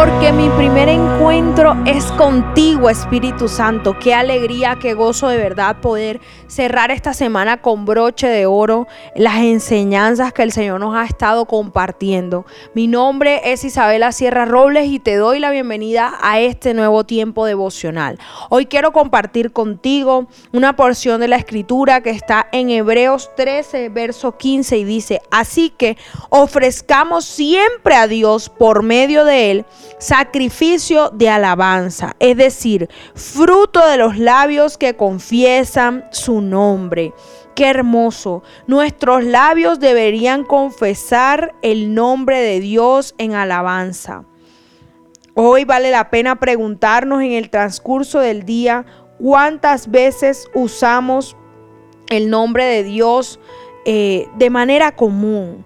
porque mi primer encuentro es contigo, Espíritu Santo. Qué alegría, qué gozo de verdad poder cerrar esta semana con broche de oro las enseñanzas que el Señor nos ha estado compartiendo. Mi nombre es Isabela Sierra Robles y te doy la bienvenida a este nuevo tiempo devocional. Hoy quiero compartir contigo una porción de la escritura que está en Hebreos 13, verso 15 y dice, así que ofrezcamos siempre a Dios por medio de Él sacrificio de alabanza, es decir, fruto de los labios que confiesan su nombre. Qué hermoso. Nuestros labios deberían confesar el nombre de Dios en alabanza. Hoy vale la pena preguntarnos en el transcurso del día cuántas veces usamos el nombre de Dios eh, de manera común.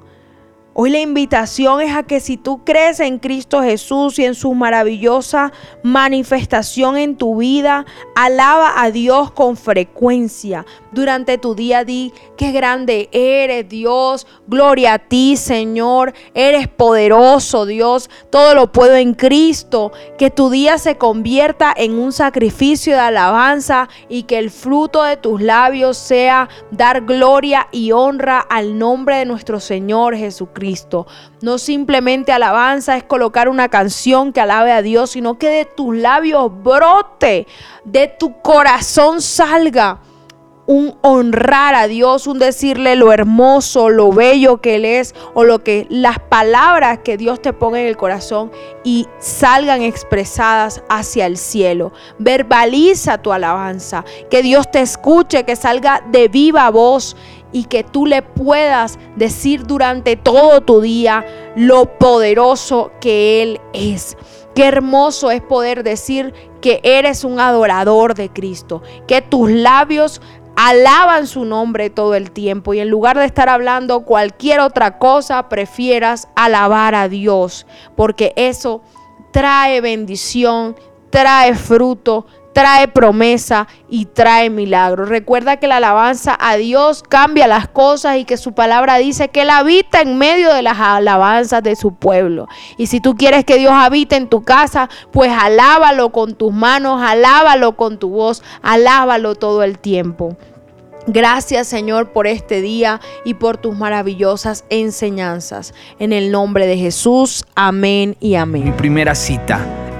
Hoy la invitación es a que si tú crees en Cristo Jesús y en su maravillosa manifestación en tu vida, alaba a Dios con frecuencia. Durante tu día di, qué grande eres Dios, gloria a ti Señor, eres poderoso Dios, todo lo puedo en Cristo. Que tu día se convierta en un sacrificio de alabanza y que el fruto de tus labios sea dar gloria y honra al nombre de nuestro Señor Jesucristo. No simplemente alabanza es colocar una canción que alabe a Dios, sino que de tus labios brote, de tu corazón salga un honrar a Dios, un decirle lo hermoso, lo bello que Él es, o lo que las palabras que Dios te ponga en el corazón y salgan expresadas hacia el cielo. Verbaliza tu alabanza, que Dios te escuche, que salga de viva voz y que tú le puedas decir durante todo tu día lo poderoso que Él es. Qué hermoso es poder decir que eres un adorador de Cristo, que tus labios alaban su nombre todo el tiempo y en lugar de estar hablando cualquier otra cosa, prefieras alabar a Dios, porque eso trae bendición, trae fruto, trae promesa y trae milagro. Recuerda que la alabanza a Dios cambia las cosas y que su palabra dice que Él habita en medio de las alabanzas de su pueblo. Y si tú quieres que Dios habite en tu casa, pues alábalo con tus manos, alábalo con tu voz, alábalo todo el tiempo. Gracias Señor por este día y por tus maravillosas enseñanzas. En el nombre de Jesús, amén y amén. Mi primera cita